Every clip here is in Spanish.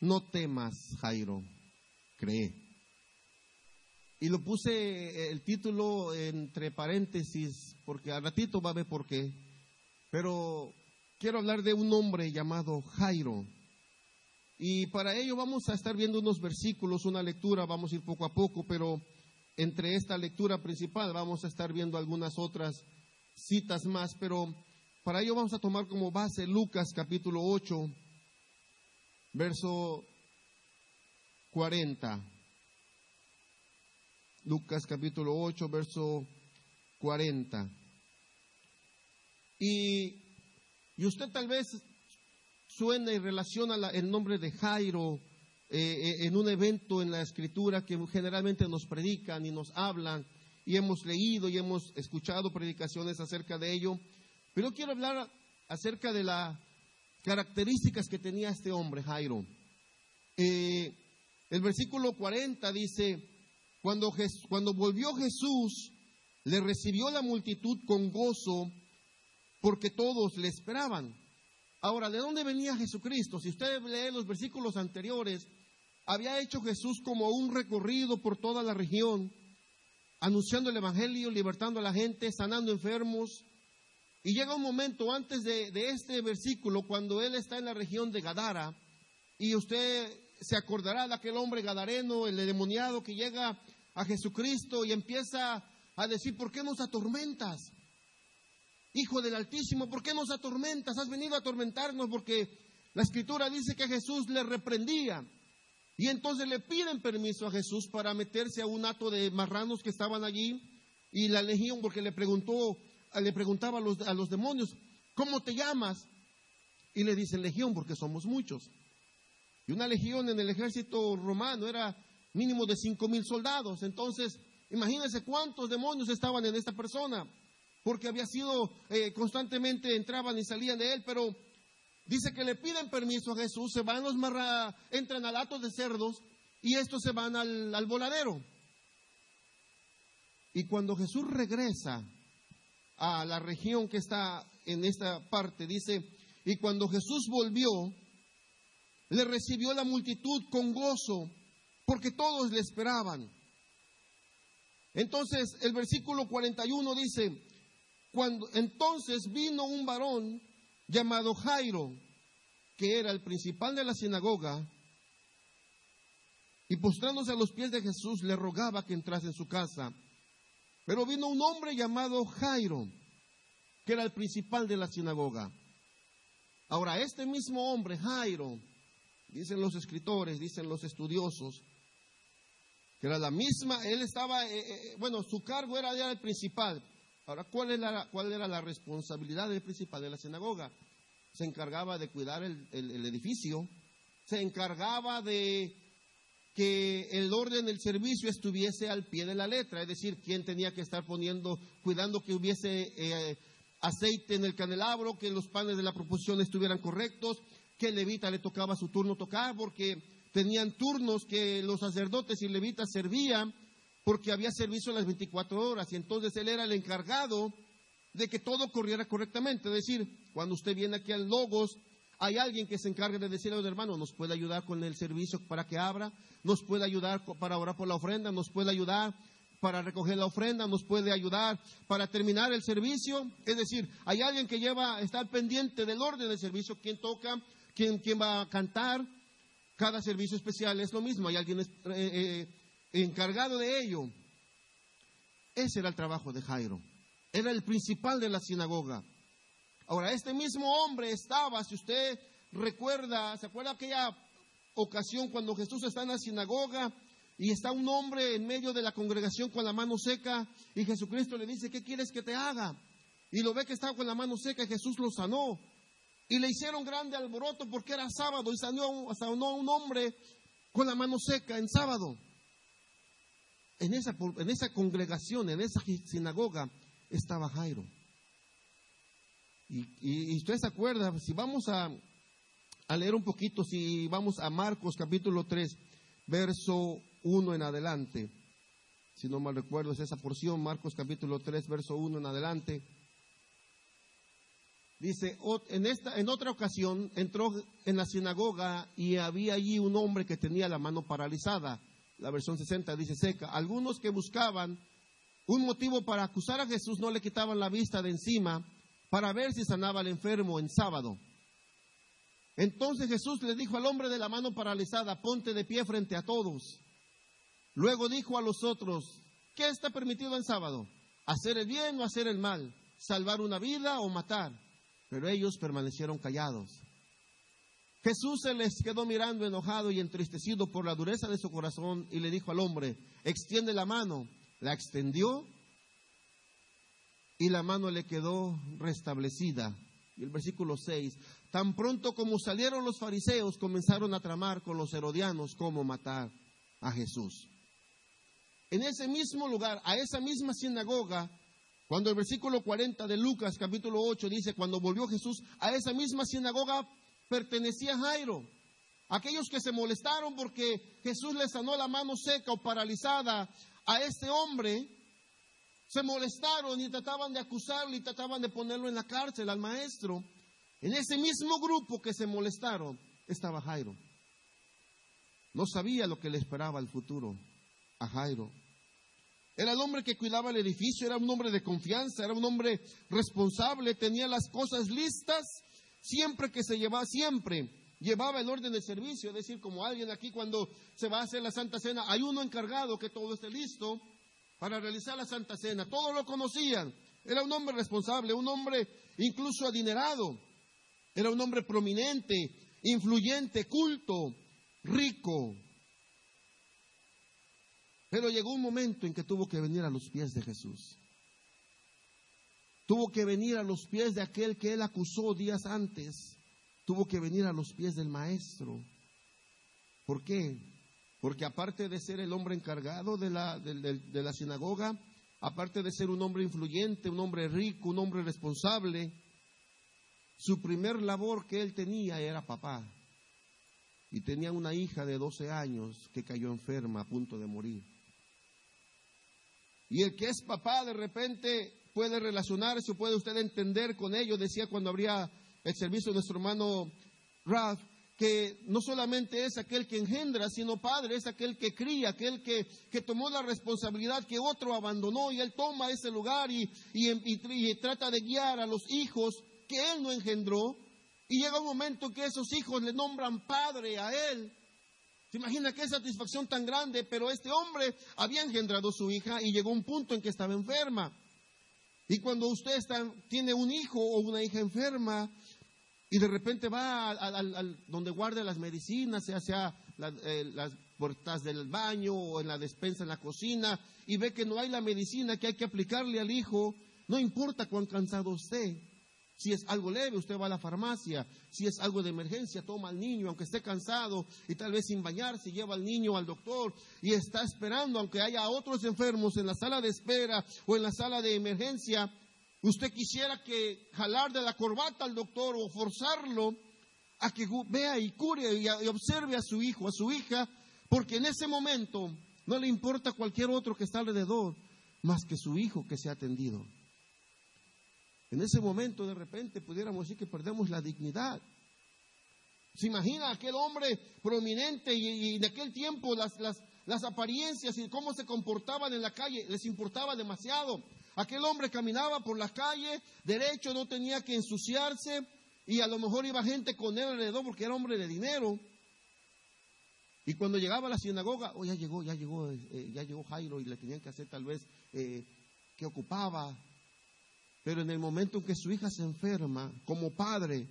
no temas, Jairo, cree. Y lo puse eh, el título entre paréntesis, porque al ratito va a ver por qué. Pero quiero hablar de un hombre llamado Jairo. Y para ello vamos a estar viendo unos versículos, una lectura, vamos a ir poco a poco, pero entre esta lectura principal vamos a estar viendo algunas otras citas más, pero para ello vamos a tomar como base Lucas capítulo 8, verso 40. Lucas capítulo 8, verso 40. Y, y usted tal vez suena y relaciona el nombre de Jairo eh, eh, en un evento en la escritura que generalmente nos predican y nos hablan y hemos leído y hemos escuchado predicaciones acerca de ello. Pero quiero hablar acerca de las características que tenía este hombre, Jairo. Eh, el versículo 40 dice, cuando, cuando volvió Jesús, le recibió la multitud con gozo porque todos le esperaban. Ahora, ¿de dónde venía Jesucristo? Si usted lee los versículos anteriores, había hecho Jesús como un recorrido por toda la región, anunciando el Evangelio, libertando a la gente, sanando enfermos. Y llega un momento antes de, este versículo, cuando él está en la región de Gadara, y usted se acordará de aquel hombre gadareno, el demoniado que llega a Jesucristo y empieza a decir, ¿por qué nos atormentas? Hijo del Altísimo, ¿por qué nos atormentas? Has venido a atormentarnos porque la escritura dice que Jesús le reprendía. Y entonces le piden permiso a Jesús para meterse a un hato de marranos que estaban allí. Y la legión, porque le preguntó, le preguntaba a los, a los demonios, ¿cómo te llamas? Y le dicen legión porque somos muchos. Y una legión en el ejército romano era mínimo de cinco mil soldados. Entonces, imagínense cuántos demonios estaban en esta persona porque había sido eh, constantemente entraban y salían de él, pero dice que le piden permiso a Jesús, se van los marra, entran al hato de cerdos y estos se van al, al voladero. Y cuando Jesús regresa a la región que está en esta parte, dice, y cuando Jesús volvió, le recibió la multitud con gozo, porque todos le esperaban. Entonces el versículo 41 dice, cuando entonces vino un varón llamado Jairo, que era el principal de la sinagoga, y postrándose a los pies de Jesús le rogaba que entrase en su casa. Pero vino un hombre llamado Jairo, que era el principal de la sinagoga. Ahora, este mismo hombre, Jairo, dicen los escritores, dicen los estudiosos, que era la misma, él estaba, eh, eh, bueno, su cargo era, era el principal, Ahora, ¿cuál, era la responsabilidad del principal de la sinagoga? Se encargaba de cuidar el, edificio, se encargaba de que el orden del servicio estuviese al pie de la letra, es decir, quién tenía que estar poniendo, cuidando que hubiese eh, aceite en el candelabro, que los panes de la proposición estuvieran correctos, que levita le tocaba su turno tocar, porque tenían turnos que los sacerdotes y levitas servían porque había servicio las 24 horas y entonces él era el encargado de que todo corriera correctamente. Es decir, cuando usted viene aquí al Logos, hay alguien que se encarga de decirle a los hermanos, nos puede ayudar con el servicio para que abra, nos puede ayudar para orar por la ofrenda, nos puede ayudar para recoger la ofrenda, nos puede ayudar para terminar el servicio. Es decir, hay alguien que lleva, está pendiente del orden del servicio, quién toca, quién, quién va a cantar. Cada servicio especial es lo mismo, hay alguien eh, eh, encargado de ello. Ese era el trabajo de Jairo. Era el principal de la sinagoga. Ahora, este mismo hombre estaba, si usted recuerda, ¿se acuerda aquella ocasión cuando Jesús está en la sinagoga y está un hombre en medio de la congregación con la mano seca y Jesucristo le dice, ¿qué quieres que te haga? Y lo ve que estaba con la mano seca y Jesús lo sanó. Y le hicieron grande alboroto porque era sábado y sanó, sanó a un hombre con la mano seca en sábado en esa, en esa congregación, en esa sinagoga, estaba Jairo. Y, usted se acuerda, si vamos a, a, leer un poquito, si vamos a Marcos capítulo 3, verso 1 en adelante, si no mal recuerdo es esa porción, Marcos capítulo 3, verso 1 en adelante. Dice, en, esta, en otra ocasión entró en la sinagoga y había allí un hombre que tenía la mano paralizada. La versión 60 dice seca. Algunos que buscaban un motivo para acusar a Jesús no le quitaban la vista de encima para ver si sanaba al enfermo en sábado. Entonces Jesús le dijo al hombre de la mano paralizada, ponte de pie frente a todos. Luego dijo a los otros, ¿qué está permitido en sábado? ¿Hacer el bien o hacer el mal? ¿Salvar una vida o matar? Pero ellos permanecieron callados. Jesús se les quedó mirando enojado y entristecido por la dureza de su corazón y le dijo al hombre, extiende la mano. La extendió y la mano le quedó restablecida. Y el versículo 6, tan pronto como salieron los fariseos, comenzaron a tramar con los herodianos cómo matar a Jesús. En ese mismo lugar, a esa misma sinagoga, cuando el versículo 40 de Lucas capítulo 8 dice, cuando volvió Jesús, a esa misma sinagoga pertenecía Jairo. Aquellos que se molestaron porque Jesús le sanó la mano seca o paralizada a este hombre, se molestaron y trataban de acusarlo y trataban de ponerlo en la cárcel al maestro. En ese mismo grupo que se molestaron estaba Jairo. No sabía lo que le esperaba el futuro a Jairo. Era el hombre que cuidaba el edificio, era un hombre de confianza, era un hombre responsable, tenía las cosas listas siempre que se llevaba, siempre llevaba el orden de servicio, es decir, como alguien aquí cuando se va a hacer la Santa Cena, hay uno encargado que todo esté listo para realizar la Santa Cena. Todos lo conocían. Era un hombre responsable, un hombre incluso adinerado. Era un hombre prominente, influyente, culto, rico. Pero llegó un momento en que tuvo que venir a los pies de Jesús. Tuvo que venir a los pies de aquel que él acusó días antes. Tuvo que venir a los pies del maestro. ¿Por qué? Porque aparte de ser el hombre encargado de la, de, la sinagoga, aparte de ser un hombre influyente, un hombre rico, un hombre responsable, su primer labor que él tenía era papá. Y tenía una hija de 12 años que cayó enferma a punto de morir. Y el que es papá de repente puede relacionarse, puede usted entender con ello. Decía cuando habría el servicio de nuestro hermano Ralph, que no solamente es aquel que engendra, sino padre, es aquel que cría, aquel que, que tomó la responsabilidad que otro abandonó y él toma ese lugar y, y, trata de guiar a los hijos que él no engendró. Y llega un momento que esos hijos le nombran padre a él. ¿Se imagina qué satisfacción tan grande? Pero este hombre había engendrado su hija y llegó un punto en que estaba enferma. Y cuando usted tiene un hijo o una hija enferma y de repente va al, donde guarda las medicinas, sea sea eh, las puertas del baño o en la despensa en la cocina, y ve que no hay la medicina que hay que aplicarle al hijo, no importa cuán cansado esté, si es algo leve, usted va a la farmacia. Si es algo de emergencia, toma al niño, aunque esté cansado y tal vez sin bañarse, lleva al niño al doctor y está esperando, aunque haya otros enfermos en la sala de espera o en la sala de emergencia. Usted quisiera que jalar de la corbata al doctor o forzarlo a que vea y cure y, y observe a su hijo, a su hija, porque en ese momento no le importa cualquier otro que está alrededor más que su hijo que se ha atendido. En ese momento, de repente, pudiéramos decir que perdemos la dignidad. ¿Se imagina aquel hombre prominente y, en aquel tiempo las apariencias y cómo se comportaban en la calle les importaba demasiado? Aquel hombre caminaba por la calle derecho, no tenía que ensuciarse y a lo mejor iba gente con él alrededor porque era hombre de dinero. Y cuando llegaba a la sinagoga, oh, ya llegó, ya llegó, eh, ya llegó Jairo y le tenían que hacer tal vez eh, que ocupaba, pero en el momento en que su hija se enferma, como padre,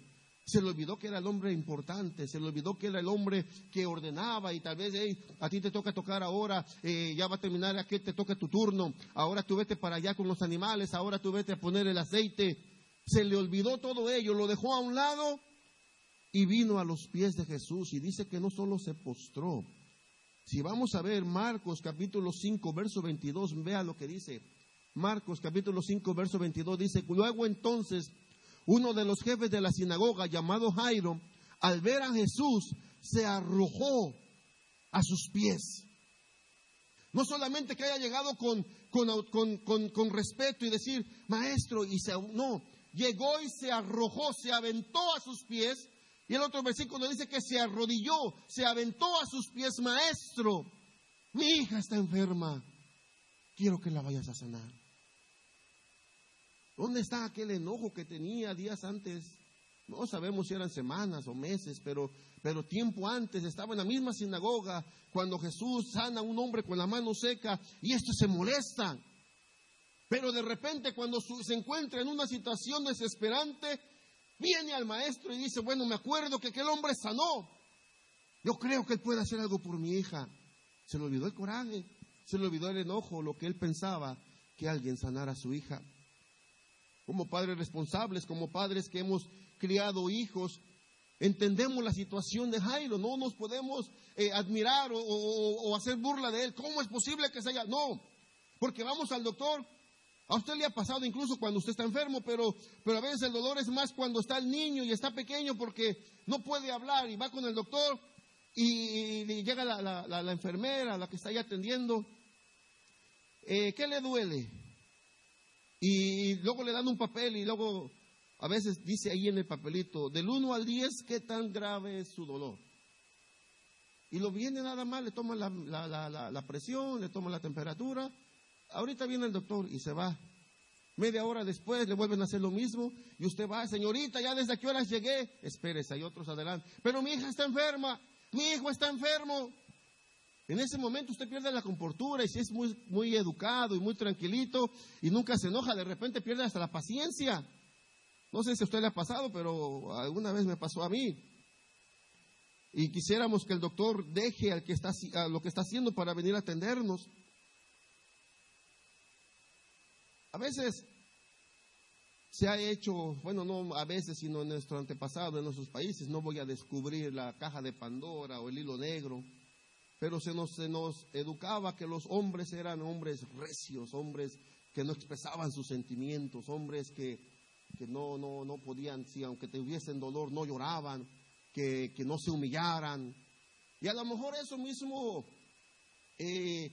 se le olvidó que era el hombre importante, se le olvidó que era el hombre que ordenaba y tal vez a ti te toca tocar ahora, eh, ya va a terminar aquí, te toca tu turno, ahora tú vete para allá con los animales, ahora tú vete a poner el aceite. Se le olvidó todo ello, lo dejó a un lado y vino a los pies de Jesús y dice que no solo se postró. Si vamos a ver Marcos capítulo 5, verso 22, vea lo que dice. Marcos capítulo 5, verso 22 dice, luego entonces uno de los jefes de la sinagoga llamado Jairo, al ver a Jesús, se arrojó a sus pies. No solamente que haya llegado con, con, con, con respeto y decir, maestro, y se, no, llegó y se arrojó, se aventó a sus pies. Y el otro versículo dice que se arrodilló, se aventó a sus pies, maestro. Mi hija está enferma. Quiero que la vayas a sanar. ¿Dónde está aquel enojo que tenía días antes? No sabemos si eran semanas o meses, pero, pero tiempo antes estaba en la misma sinagoga cuando Jesús sana a un hombre con la mano seca y esto se molesta. Pero de repente cuando se encuentra en una situación desesperante, viene al maestro y dice, bueno, me acuerdo que aquel hombre sanó. Yo creo que él puede hacer algo por mi hija. Se le olvidó el coraje, se le olvidó el enojo, lo que él pensaba que alguien sanara a su hija. Como padres responsables, como padres que hemos criado hijos, entendemos la situación de Jairo. No nos podemos eh, admirar o, hacer burla de él. ¿Cómo es posible que se haya? No, porque vamos al doctor a usted le ha pasado incluso cuando usted está enfermo, pero, pero a veces el dolor es más cuando está el niño y está pequeño porque no puede hablar y va con el doctor y, llega la, enfermera, la que está ahí atendiendo. Eh, ¿Qué le duele? Y luego le dan un papel y luego a veces dice ahí en el papelito, del 1 al 10, ¿qué tan grave es su dolor? Y lo viene nada más, le toman la, la presión, le toman la temperatura ahorita viene el doctor y se va. Media hora después le vuelven a hacer lo mismo y usted va, señorita, ya desde qué horas llegué. Espérese, hay otros adelante. Pero mi hija está enferma, mi hijo está enfermo. En ese momento usted pierde la comportura y si es muy, muy educado y muy tranquilito y nunca se enoja, de repente pierde hasta la paciencia. No sé si a usted le ha pasado, pero alguna vez me pasó a mí. Y quisiéramos que el doctor deje al que está, a lo que está haciendo para venir a atendernos. A veces se ha hecho, bueno, no a veces, sino en nuestro antepasado, en nuestros países, no voy a descubrir la caja de Pandora o el hilo negro, pero se nos, se nos educaba que los hombres eran hombres recios, hombres que no expresaban sus sentimientos, hombres que, que no, no, no podían, si aunque tuviesen dolor, no lloraban, que, que no se humillaran. Y a lo mejor eso mismo eh,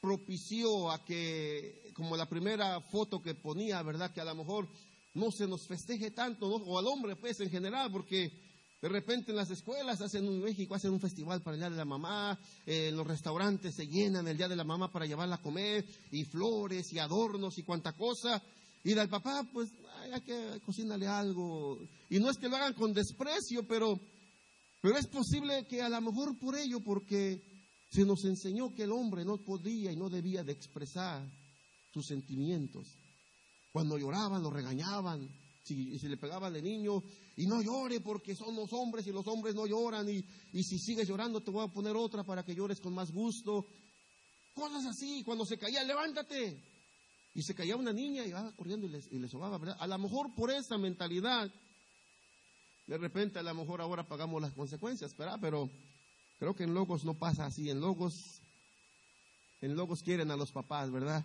propició a que, como la primera foto que ponía, ¿verdad? Que a lo mejor no se nos festeje tanto, o al hombre, pues, en general, porque de repente en las escuelas hacen en México hacen un festival para el Día de la Mamá, eh, en los restaurantes se llenan el Día de la Mamá para llevarla a comer, y flores y adornos y cuanta cosa. Y del papá, pues, hay que cocinarle algo. Y no es que lo hagan con desprecio, pero, pero es posible que a lo mejor por ello, porque se nos enseñó que el hombre no podía y no debía de expresar sus sentimientos. Cuando lloraban, lo regañaban. Si, si le pegaban de niño, y no llore porque son los hombres y los hombres no lloran. Y, y si sigues llorando, te voy a poner otra para que llores con más gusto. Cosas así. Cuando se caía, levántate. Y se caía una niña y iba corriendo y le, sobaba, ¿verdad? A lo mejor por esa mentalidad, de repente a lo mejor ahora pagamos las consecuencias. Pero Creo que en Logos no pasa así. En Logos, en Logos quieren a los papás, ¿verdad?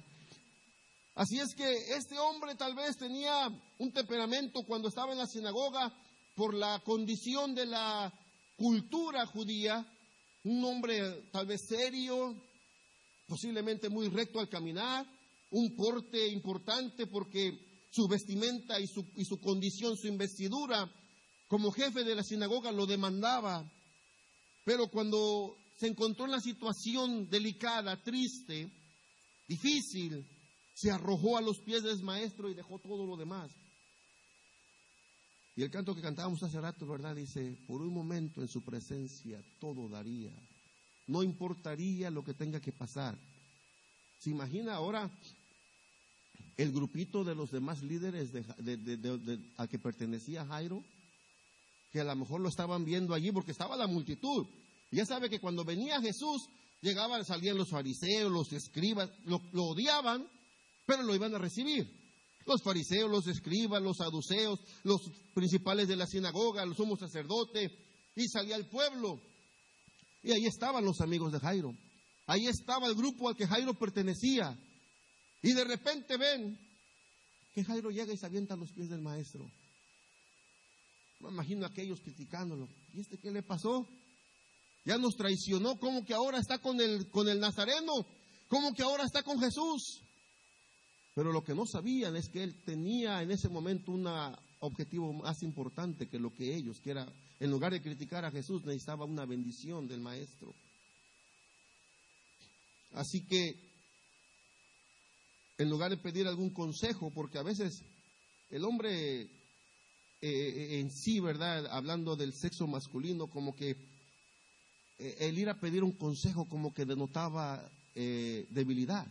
Así es que este hombre tal vez tenía un temperamento cuando estaba en la sinagoga por la condición de la cultura judía, un hombre tal vez serio, posiblemente muy recto al caminar, un porte importante porque su vestimenta y su, y su condición, su investidura como jefe de la sinagoga lo demandaba. Pero cuando se encontró en la situación delicada, triste, difícil, se arrojó a los pies del maestro y dejó todo lo demás. Y el canto que cantábamos hace rato, ¿verdad? Dice, por un momento en su presencia todo daría. No importaría lo que tenga que pasar. ¿Se imagina ahora el grupito de los demás líderes de, que pertenecía Jairo? que a lo mejor lo estaban viendo allí porque estaba la multitud. ya sabe que cuando venía Jesús, llegaban, salían los fariseos, los escribas, lo, odiaban, pero lo iban a recibir. Los fariseos, los escribas, los saduceos, los principales de la sinagoga, los sumos sacerdotes, y salía el pueblo. Y ahí estaban los amigos de Jairo. Ahí estaba el grupo al que Jairo pertenecía. Y de repente ven que Jairo llega y se avienta a los pies del maestro. Me imagino a aquellos criticándolo. ¿Y este qué le pasó? Ya nos traicionó, ¿cómo que ahora está con el, con el Nazareno? ¿Cómo que ahora está con Jesús? Pero lo que no sabían es que él tenía en ese momento un objetivo más importante que lo que ellos, que era, en lugar de criticar a Jesús, necesitaba una bendición del maestro. Así que, en lugar de pedir algún consejo, porque a veces el hombre eh, eh, en sí, ¿verdad? Hablando del sexo masculino, como que eh, el ir a pedir un consejo como que denotaba debilidad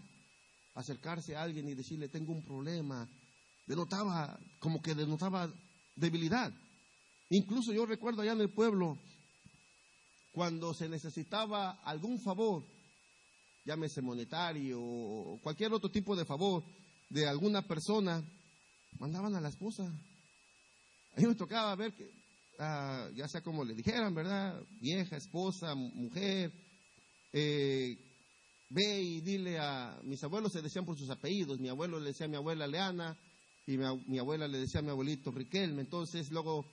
acercarse a alguien y decirle, tengo un problema, denotaba, como que denotaba debilidad. Incluso yo recuerdo allá en el pueblo, cuando se necesitaba algún favor, llámese monetario o cualquier otro tipo de favor de alguna persona, mandaban a la esposa. A mí me tocaba ver que, ah, ya sea como le dijeran, ¿verdad? Vieja, esposa, mujer, eh, ve y dile a mis abuelos se decían por sus apellidos, mi abuelo le decía a mi abuela Leana y mi, abuela le decía a mi abuelito Riquelme, entonces luego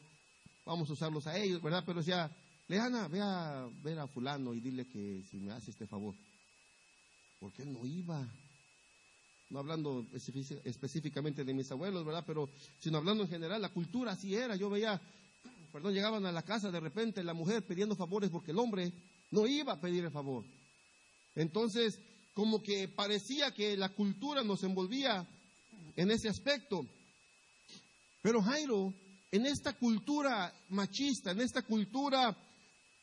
vamos a usarlos a ellos, ¿verdad? Pero decía, Leana, ve a ver a fulano y dile que si me hace este favor, porque él no iba, no hablando específicamente de mis abuelos, ¿verdad? Pero sino hablando en general, la cultura así era, yo veía, perdón, llegaban a la casa de repente la mujer pidiendo favores porque el hombre no iba a pedir el favor. Entonces, como que parecía que la cultura nos envolvía en ese aspecto. Pero Jairo, en esta cultura machista, en esta cultura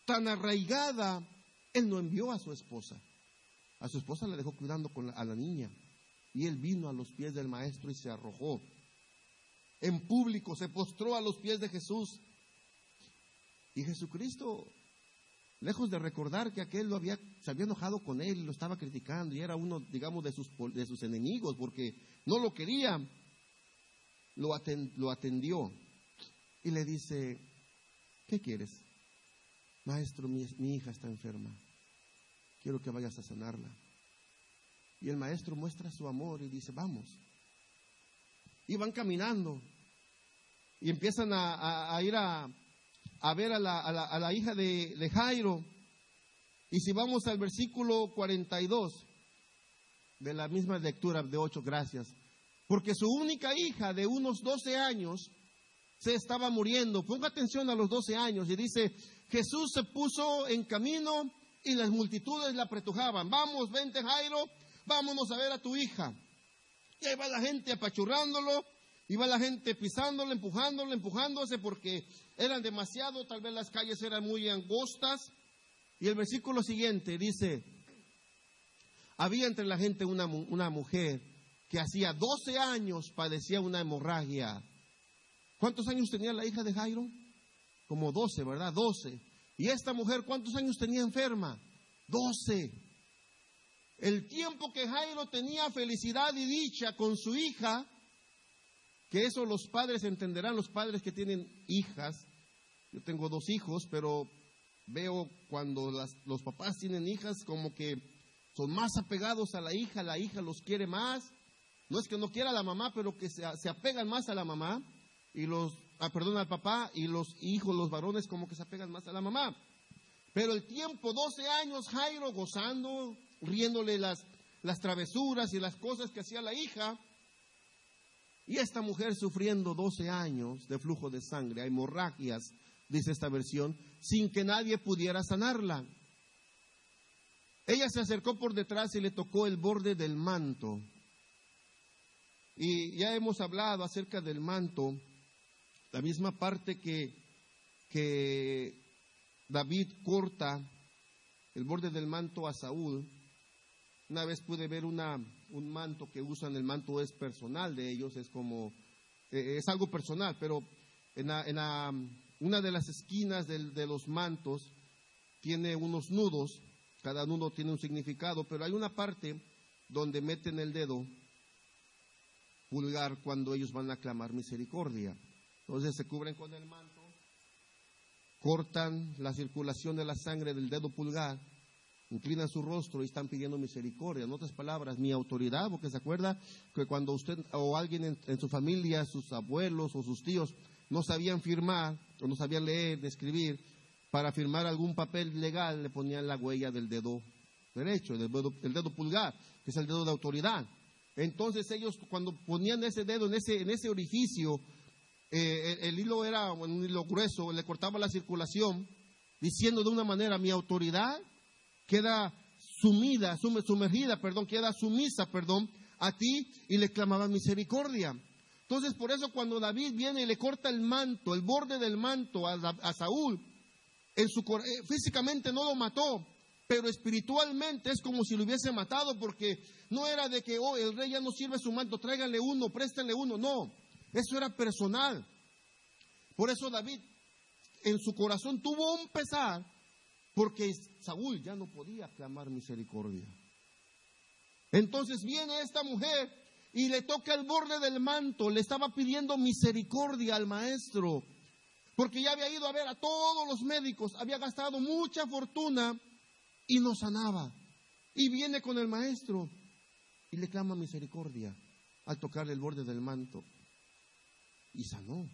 tan arraigada, él no envió a su esposa. A su esposa la dejó cuidando con a la niña. Y él vino a los pies del maestro y se arrojó. En público se postró a los pies de Jesús. Y Jesucristo Lejos de recordar que aquel había, se había enojado con él y lo estaba criticando y era uno, digamos, de sus, de sus enemigos porque no lo quería, lo, lo atendió y le dice, ¿qué quieres? Maestro, mi, mi hija está enferma, quiero que vayas a sanarla. Y el maestro muestra su amor y dice, vamos. Y van caminando y empiezan a ir a, a ver a la, a la, hija de, Jairo. Y si vamos al versículo 42 de la misma lectura de 8, gracias. Porque su única hija de unos 12 años se estaba muriendo. Ponga atención a los 12 años y dice, Jesús se puso en camino y las multitudes la apretujaban. Vamos, vente Jairo, vámonos a ver a tu hija. Y ahí va la gente apachurrándolo, va la gente pisándolo, empujándolo, empujándose porque eran demasiado, tal vez las calles eran muy angostas. Y el versículo siguiente dice, había entre la gente una, una mujer que hacía 12 años padecía una hemorragia. ¿Cuántos años tenía la hija de Jairo? Como 12, ¿verdad? 12. ¿Y esta mujer cuántos años tenía enferma? 12. El tiempo que Jairo tenía felicidad y dicha con su hija, que eso los padres entenderán, los padres que tienen hijas, yo tengo dos hijos, pero veo cuando los papás tienen hijas como que son más apegados a la hija, la hija los quiere más. No es que no quiera a la mamá, pero que se, apegan más a la mamá y los, ah, perdón, al papá y los hijos, los varones como que se apegan más a la mamá. Pero el tiempo, 12 años, Jairo gozando, riéndole las, las travesuras y las cosas que hacía la hija. Y esta mujer sufriendo 12 años de flujo de sangre, hemorragias, dice esta versión, sin que nadie pudiera sanarla. Ella se acercó por detrás y le tocó el borde del manto. Y ya hemos hablado acerca del manto, la misma parte que, que David corta el borde del manto a Saúl. Una vez pude ver una, un manto que usan, el manto es personal de ellos, es como, eh, es algo personal, pero en una de las esquinas de los mantos tiene unos nudos, cada nudo tiene un significado, pero hay una parte donde meten el dedo pulgar cuando ellos van a clamar misericordia. Entonces se cubren con el manto, cortan la circulación de la sangre del dedo pulgar, inclinan su rostro y están pidiendo misericordia. En otras palabras, mi autoridad, porque se acuerda que cuando usted o alguien en su familia, sus abuelos o sus tíos, no sabían firmar o no sabían leer, escribir, para firmar algún papel legal le ponían la huella del dedo derecho, del dedo, pulgar, que es el dedo de autoridad. Entonces ellos cuando ponían ese dedo en ese, orificio, eh, el, el hilo era un hilo grueso, le cortaba la circulación, diciendo de una manera, mi autoridad queda sumida, sume- sumergida, perdón, queda sumisa, perdón, a ti y le clamaba misericordia. Entonces, por eso cuando David viene y le corta el manto, el borde del manto a, Saúl, en su, eh, físicamente no lo mató, pero espiritualmente es como si lo hubiese matado porque no era de que, oh, el rey ya no sirve su manto, tráiganle uno, préstenle uno, no, eso era personal. Por eso David en su corazón tuvo un pesar porque Saúl ya no podía clamar misericordia. Entonces viene esta mujer y le toca el borde del manto, le estaba pidiendo misericordia al maestro, porque ya había ido a ver a todos los médicos, había gastado mucha fortuna y no sanaba. Y viene con el maestro y le clama misericordia al tocarle el borde del manto. Y sanó.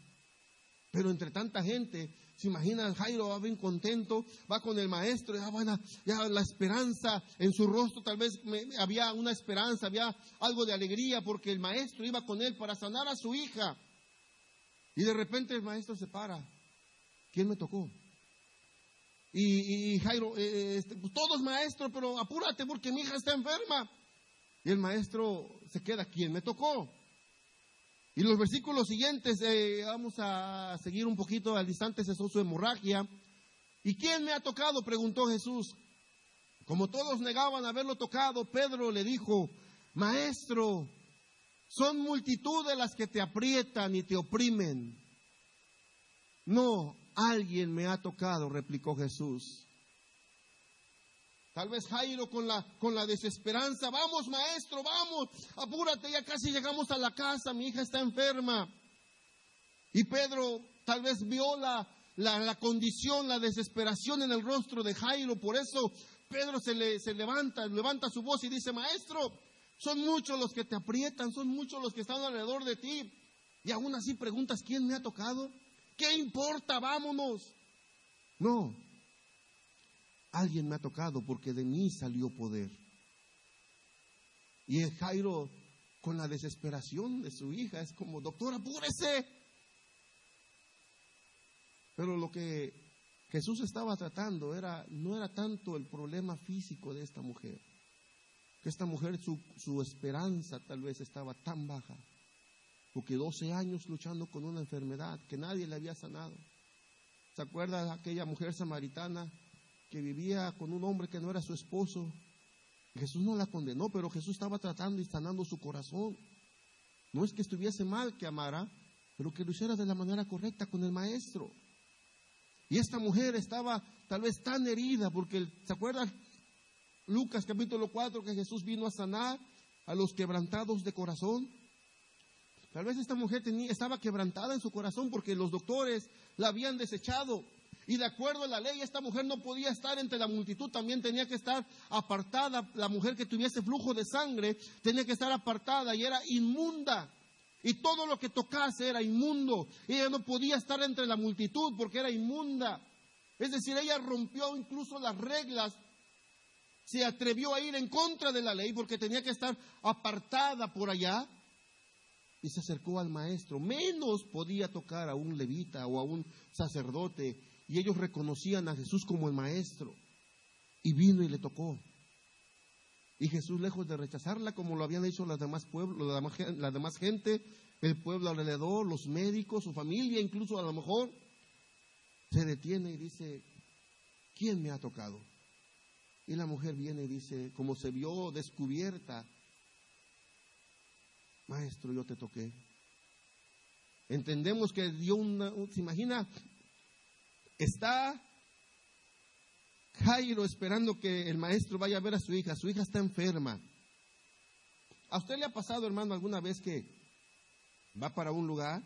Pero entre tanta gente, se imagina, Jairo va bien contento, va con el maestro, ya, ya la esperanza en su rostro, tal vez había una esperanza, había algo de alegría, porque el maestro iba con él para sanar a su hija. Y de repente el maestro se para. ¿Quién me tocó? Y, Jairo, eh, este, pues todos maestro, pero apúrate porque mi hija está enferma. Y el maestro se queda, ¿quién me tocó? Y los versículos siguientes, eh, vamos a seguir un poquito al distante, cesó su hemorragia. ¿Y quién me ha tocado? preguntó Jesús. Como todos negaban haberlo tocado, Pedro le dijo, Maestro, son multitud de las que te aprietan y te oprimen. No, alguien me ha tocado, replicó Jesús. Tal vez Jairo con la, con la desesperanza, vamos maestro, vamos, apúrate, ya casi llegamos a la casa, mi hija está enferma. Y Pedro tal vez vio la, la, la condición, la desesperación en el rostro de Jairo, por eso Pedro se, le, se levanta, levanta su voz y dice, maestro, son muchos los que te aprietan, son muchos los que están alrededor de ti. Y aún así preguntas, ¿quién me ha tocado? ¿Qué importa? Vámonos. No, alguien me ha tocado porque de mí salió poder. Y el Jairo, con la desesperación de su hija, es como, doctor, apúrese. Pero lo que Jesús estaba tratando era, no era tanto el problema físico de esta mujer, que esta mujer su, su esperanza tal vez estaba tan baja, porque 12 años luchando con una enfermedad que nadie le había sanado. ¿Se acuerda de aquella mujer samaritana que vivía con un hombre que no era su esposo? Jesús no la condenó, pero Jesús estaba tratando y sanando su corazón. No es que estuviese mal que amara, pero que lo hiciera de la manera correcta con el maestro. Y esta mujer estaba tal vez tan herida, porque, ¿se acuerdan? Lucas capítulo 4, que Jesús vino a sanar a los quebrantados de corazón. Tal vez esta mujer tenía, estaba quebrantada en su corazón porque los doctores la habían desechado. Y de acuerdo a la ley, esta mujer no podía estar entre la multitud, también tenía que estar apartada. La mujer que tuviese flujo de sangre tenía que estar apartada y era inmunda. Y todo lo que tocase era inmundo. Ella no podía estar entre la multitud porque era inmunda. Es decir, ella rompió incluso las reglas. Se atrevió a ir en contra de la ley porque tenía que estar apartada por allá. Y se acercó al maestro. Menos podía tocar a un levita o a un sacerdote. Y ellos reconocían a Jesús como el maestro. Y vino y le tocó. Y Jesús, lejos de rechazarla, como lo habían hecho las demás pueblos, la demás, gente, el pueblo alrededor, los médicos, su familia, incluso a lo mejor, se detiene y dice, ¿quién me ha tocado? Y la mujer viene y dice, como se vio descubierta, maestro, yo te toqué. Entendemos que dio una, se imagina, está Jairo esperando que el maestro vaya a ver a su hija. Su hija está enferma. ¿A usted le ha pasado, hermano, alguna vez que va para un lugar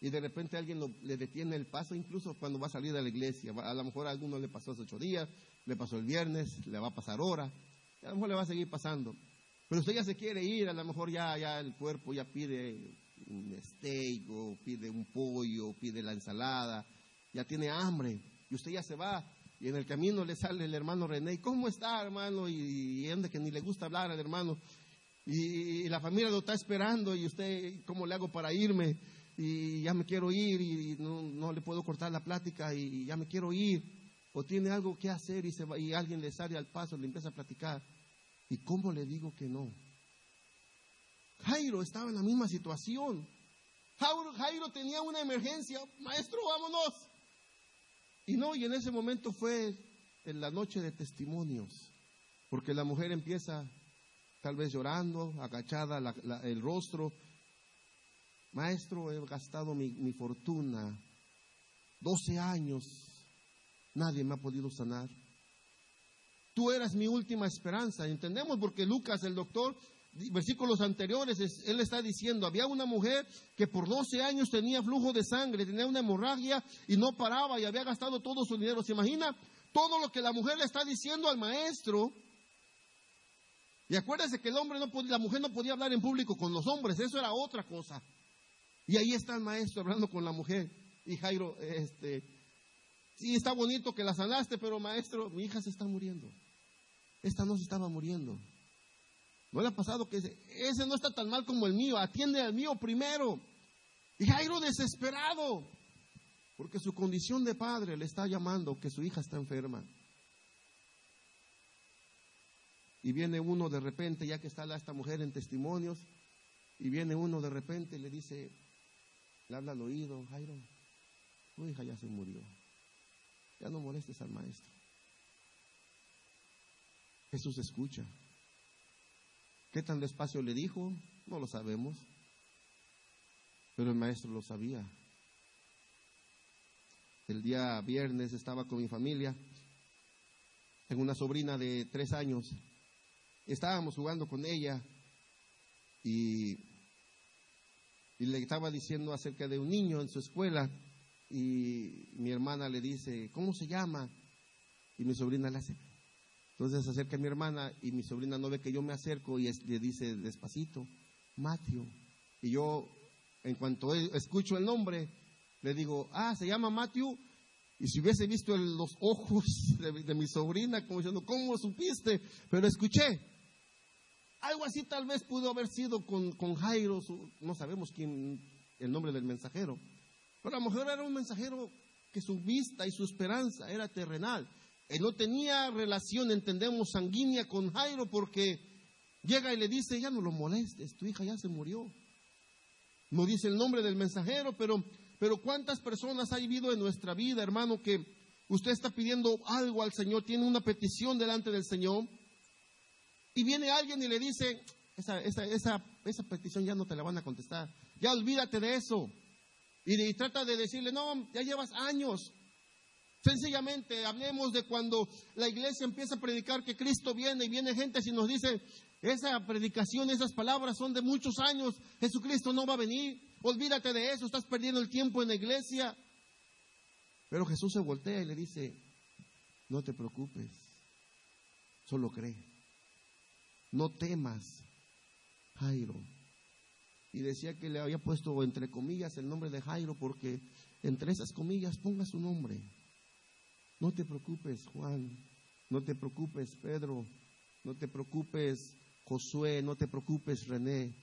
y de repente alguien le detiene el paso, incluso cuando va a salir de la iglesia? A lo mejor a alguno le pasó hace ocho días, le pasó el viernes, le va a pasar ahora, a lo mejor le va a seguir pasando. Pero usted ya se quiere ir, a lo mejor ya, ya el cuerpo ya pide un steak o pide un pollo, pide la ensalada, ya tiene hambre y usted ya se va y en el camino le sale el hermano René, ¿cómo está hermano? Y, y anda que ni le gusta hablar al hermano. y, la familia lo está esperando y usted, ¿cómo le hago para irme? Y ya me quiero ir y no, le puedo cortar la plática y ya me quiero ir. O tiene algo que hacer y, se va, y alguien le sale al paso, le empieza a platicar. ¿Y cómo le digo que no? Jairo estaba en la misma situación. Jairo tenía una emergencia. Maestro, vámonos. Y no, y en ese momento fue en la noche de testimonios. Porque la mujer empieza tal vez llorando, agachada el rostro. Maestro, he gastado mi, mi fortuna, 12 años, nadie me ha podido sanar. Tú eras mi última esperanza, entendemos, porque Lucas, el doctor, versículos anteriores, él está diciendo, había una mujer que por 12 años tenía flujo de sangre, tenía una hemorragia y no paraba y había gastado todo su dinero. ¿Se imagina todo lo que la mujer le está diciendo al maestro? Y acuérdense que el hombre no podía, la mujer no podía hablar en público con los hombres, eso era otra cosa. Y ahí está el maestro hablando con la mujer. Y Jairo, este, sí está bonito que la sanaste, pero maestro, mi hija se está muriendo. Esta no se estaba muriendo. ¿No le ha pasado que ese, no está tan mal como el mío? Atiende al mío primero. Y Jairo desesperado, porque su condición de padre le está llamando que su hija está enferma. Y viene uno de repente, ya que está esta mujer en testimonios, y viene uno de repente y le dice, le habla al oído, Jairo, tu hija ya se murió. Ya no molestes al maestro. Jesús escucha. ¿Qué tan despacio le dijo? No lo sabemos. Pero el maestro lo sabía. El día viernes estaba con mi familia, en una sobrina de tres años, estábamos jugando con ella y, le estaba diciendo acerca de un niño en su escuela y mi hermana le dice, ¿cómo se llama? Y mi sobrina le hace. Entonces se acerca mi hermana y mi sobrina no ve que yo me acerco y le dice despacito, Matthew. Y yo, en cuanto escucho el nombre, le digo, ah, se llama Matthew. Y si hubiese visto los ojos de, de, mi sobrina, como diciendo, ¿cómo supiste? Pero escuché. Algo así tal vez pudo haber sido con, con Jairo, no sabemos quién, el nombre del mensajero, pero a lo mejor era un mensajero que su vista y su esperanza era terrenal. Él no tenía relación, entendemos, sanguínea con Jairo porque llega y le dice, ya no lo molestes, tu hija ya se murió. No dice el nombre del mensajero, pero, pero ¿cuántas personas ha vivido en nuestra vida, hermano, que usted está pidiendo algo al Señor, tiene una petición delante del Señor? y viene alguien y le dice, esa, esa, esa, esa petición ya no te la van a contestar, ya olvídate de eso. Y, trata de decirle, no, ya llevas años. Sencillamente, hablemos de cuando la iglesia empieza a predicar que Cristo viene y viene gente y nos dice, esa predicación, esas palabras son de muchos años, Jesucristo no va a venir, olvídate de eso, estás perdiendo el tiempo en la iglesia. Pero Jesús se voltea y le dice, no te preocupes, solo cree no temas, Jairo. Y decía que le había puesto entre comillas el nombre de Jairo porque entre esas comillas ponga su nombre. No te preocupes, Juan. No te preocupes, Pedro. No te preocupes, Josué. No te preocupes, René.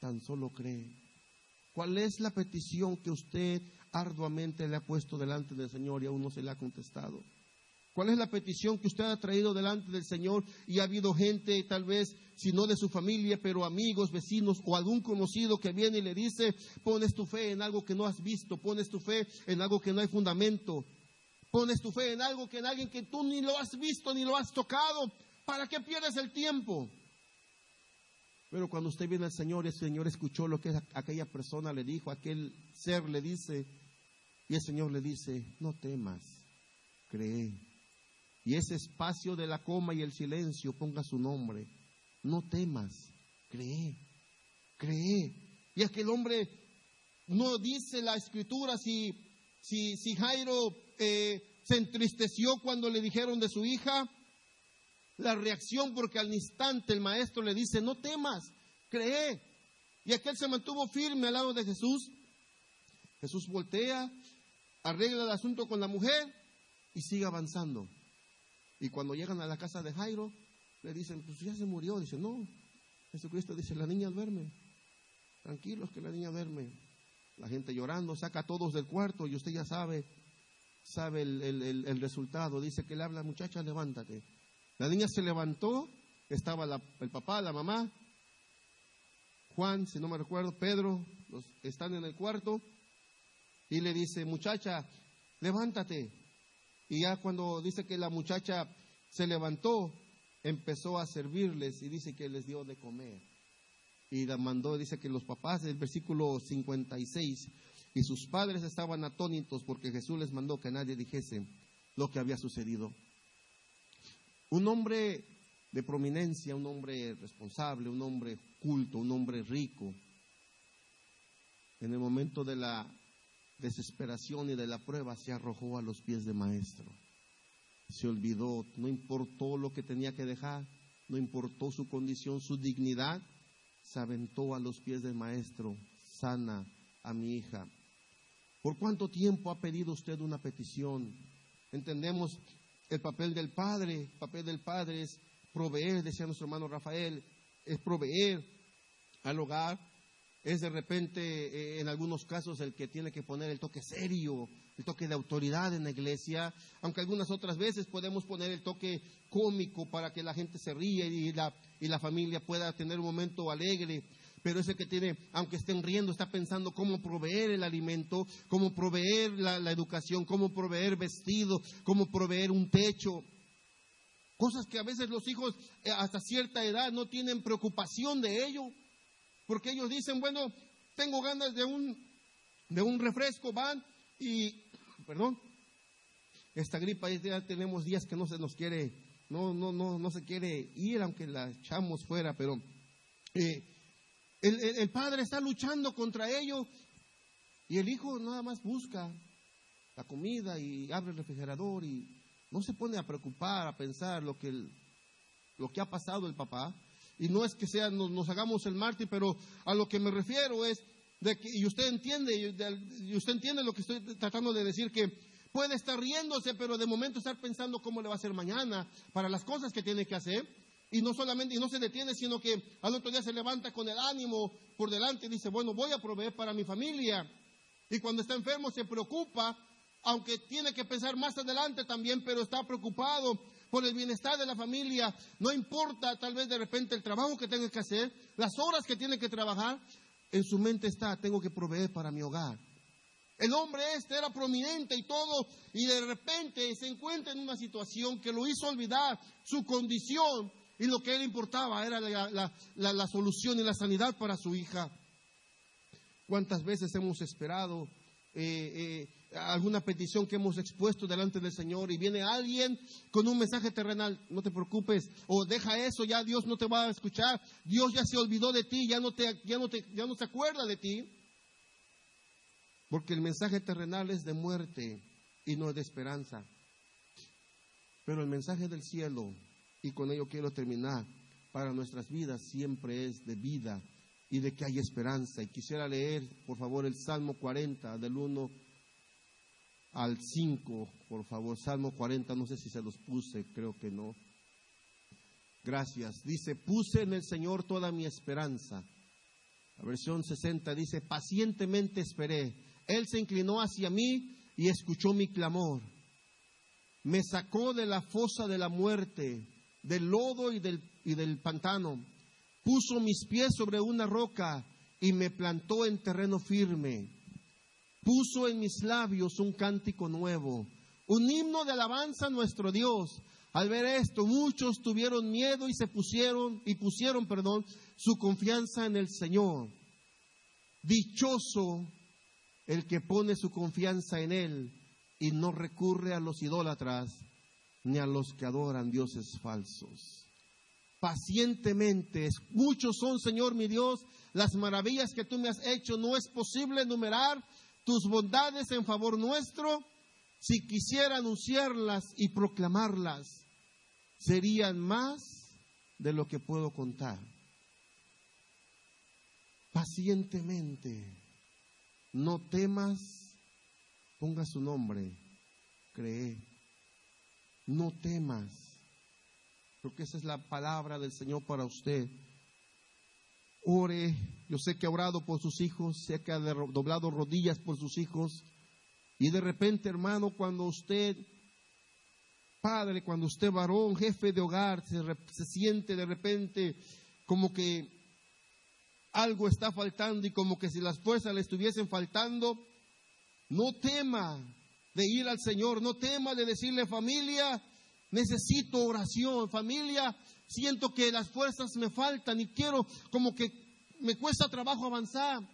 Tan solo cree. ¿Cuál es la petición que usted arduamente le ha puesto delante del Señor y aún no se le ha contestado? ¿Cuál es la petición que usted ha traído delante del Señor y ha habido gente, tal vez, si no de su familia, pero amigos, vecinos o algún conocido que viene y le dice, pones tu fe en algo que no has visto, pones tu fe en algo que no hay fundamento, pones tu fe en algo que en alguien que tú ni lo has visto ni lo has tocado, ¿para qué pierdes el tiempo? Pero cuando usted viene al Señor, el Señor escuchó lo que aquella persona le dijo, aquel ser le dice, y el Señor le dice, no temas, cree y ese espacio de la coma y el silencio ponga su nombre. No temas, cree, cree. Y aquel hombre no dice la escritura si, si, si Jairo eh, se entristeció cuando le dijeron de su hija. La reacción, porque al instante el maestro le dice, no temas, cree. Y aquel se mantuvo firme al lado de Jesús. Jesús voltea, arregla el asunto con la mujer y sigue avanzando. Y cuando llegan a la casa de Jairo, le dicen, pues ya se murió. Dice, no, Jesucristo dice, la niña duerme. Tranquilos que la niña duerme. La gente llorando, saca a todos del cuarto y usted ya sabe, sabe el, resultado. Dice que le habla, muchacha, levántate. La niña se levantó, estaba el papá, la mamá, Juan, si no me recuerdo, Pedro, los, están en el cuarto y le dice, muchacha, levántate. Y ya cuando dice que la muchacha se levantó, empezó a servirles y dice que les dio de comer. Y la mandó, dice que los papás, del versículo 56, y sus padres estaban atónitos porque Jesús les mandó que nadie dijese lo que había sucedido. Un hombre de prominencia, un hombre responsable, un hombre culto, un hombre rico, en el momento de la desesperación y de la prueba se arrojó a los pies del maestro. Se olvidó, no importó lo que tenía que dejar, no importó su condición, su dignidad, se aventó a los pies del maestro, sana a mi hija. ¿Por cuánto tiempo ha pedido usted una petición? Entendemos el papel del padre, el papel del padre es proveer, decía nuestro hermano Rafael, es proveer al hogar, es de repente eh, en algunos casos el que tiene que poner el toque serio, el toque de autoridad en la iglesia, aunque algunas otras veces podemos poner el toque cómico para que la gente se ríe y la, y la familia pueda tener un momento alegre. Pero ese que tiene, aunque estén riendo, está pensando cómo proveer el alimento, cómo proveer la, educación, cómo proveer vestido, cómo proveer un techo. Cosas que a veces los hijos eh, hasta cierta edad no tienen preocupación de ello. Porque ellos dicen, bueno, tengo ganas de un, de un refresco, van y, perdón, esta gripa ya tenemos días que no se nos quiere, no, no, no, no se quiere ir aunque la echamos fuera, pero eh, el, padre está luchando contra ello y el hijo nada más busca la comida y abre el refrigerador y no se pone a preocupar, a pensar lo que, lo que ha pasado el papá. Y no es que sea, nos, hagamos el mártir, pero a lo que me refiero es de que, y usted entiende, y usted entiende lo que estoy tratando de decir, que puede estar riéndose, pero de momento estar pensando cómo le va a hacer mañana para las cosas que tiene que hacer. Y no solamente, y no se detiene, sino que al otro día se levanta con el ánimo por delante y dice, bueno, voy a proveer para mi familia. Y cuando está enfermo se preocupa, aunque tiene que pensar más adelante también, pero está preocupado por el bienestar de la familia, no importa tal vez de repente el trabajo que tenga que hacer, las horas que tiene que trabajar, en su mente está, tengo que proveer para mi hogar. El hombre este era prominente y todo, y de repente se encuentra en una situación que lo hizo olvidar su condición y lo que le importaba era la, solución y la sanidad para su hija. ¿Cuántas veces hemos esperado eh, eh, alguna petición que hemos expuesto delante del Señor y viene alguien con un mensaje terrenal, no te preocupes, o deja eso, ya Dios no te va a escuchar, Dios ya se olvidó de ti, ya no te, ya no te, ya no se acuerda de ti. Porque el mensaje terrenal es de muerte y no de esperanza. Pero el mensaje del cielo, y con ello quiero terminar, para nuestras vidas siempre es de vida y de que hay esperanza. Y quisiera leer, por favor, el Salmo 40 del 1 al 5, por favor, Salmo 40, no sé si se los puse, creo que no. Gracias. Dice, puse en el Señor toda mi esperanza. La versión 60 dice, pacientemente esperé. Él se inclinó hacia mí y escuchó mi clamor. Me sacó de la fosa de la muerte, del lodo y del, y del pantano. Puso mis pies sobre una roca y me plantó en terreno firme puso en mis labios un cántico nuevo, un himno de alabanza a nuestro Dios. Al ver esto, muchos tuvieron miedo y se pusieron y pusieron, perdón, su confianza en el Señor. Dichoso el que pone su confianza en él y no recurre a los idólatras ni a los que adoran dioses falsos. Pacientemente, muchos son, Señor mi Dios, las maravillas que tú me has hecho, no es posible enumerar tus bondades en favor nuestro, si quisiera anunciarlas y proclamarlas, serían más de lo que puedo contar. Pacientemente, no temas, ponga su nombre, cree, no temas, porque esa es la palabra del Señor para usted. ore. Yo sé que ha orado por sus hijos, sé que ha doblado rodillas por sus hijos. Y de repente, hermano, cuando usted, padre, cuando usted varón, jefe de hogar, se, se siente de repente como que algo está faltando y como que si las fuerzas le estuviesen faltando, no tema de ir al Señor, no tema de decirle familia, necesito oración, familia, siento que las fuerzas me faltan y quiero como que me cuesta trabajo avanzar.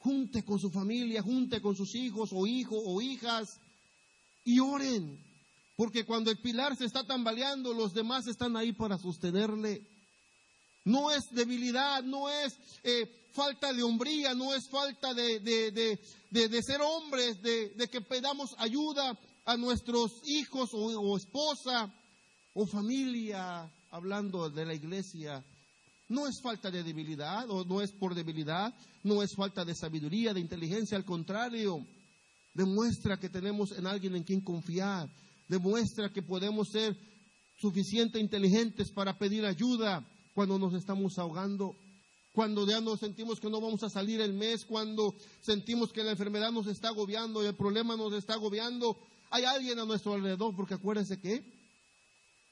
Junte con su familia, junte con sus hijos o hijos o hijas y oren. Porque cuando el pilar se está tambaleando, los demás están ahí para sostenerle. No es debilidad, no es eh, falta de hombría, no es falta de, de, ser hombres, de, que pedamos ayuda a nuestros hijos o esposa o familia, hablando de la iglesia, no es falta de debilidad o no es por debilidad, no es falta de sabiduría, de inteligencia, al contrario, demuestra que tenemos en alguien en quien confiar, demuestra que podemos ser suficientemente inteligentes para pedir ayuda cuando nos estamos ahogando, cuando ya nos sentimos que no vamos a salir el mes, cuando sentimos que la enfermedad nos está agobiando y el problema nos está agobiando. Hay alguien a nuestro alrededor, porque acuérdense que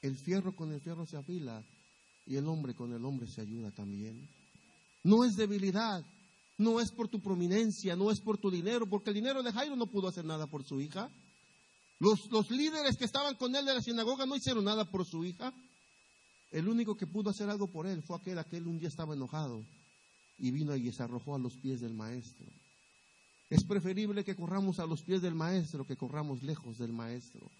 el fierro con el fierro se afila y el hombre con el hombre se ayuda también. No es debilidad, no es por tu prominencia, no es por tu dinero, porque el dinero de Jairo no pudo hacer nada por su hija. Los, los líderes que estaban con él de la sinagoga no hicieron nada por su hija. El único que pudo hacer algo por él fue aquel, aquel un día estaba enojado y vino y se arrojó a los pies del maestro. Es preferible que corramos a los pies del maestro que corramos lejos del maestro.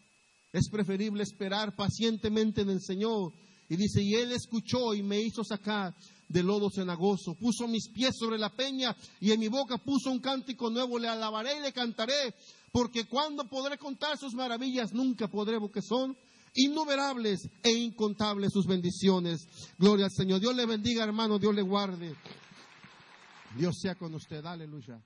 Es preferible esperar pacientemente en el Señor y dice, y él escuchó y me hizo sacar del lodo cenagoso, puso mis pies sobre la peña y en mi boca puso un cántico nuevo, le alabaré y le cantaré, porque cuando podré contar sus maravillas, nunca podré, porque son innumerables e incontables sus bendiciones. Gloria al Señor. Dios le bendiga, hermano, Dios le guarde. Dios sea con usted. Aleluya.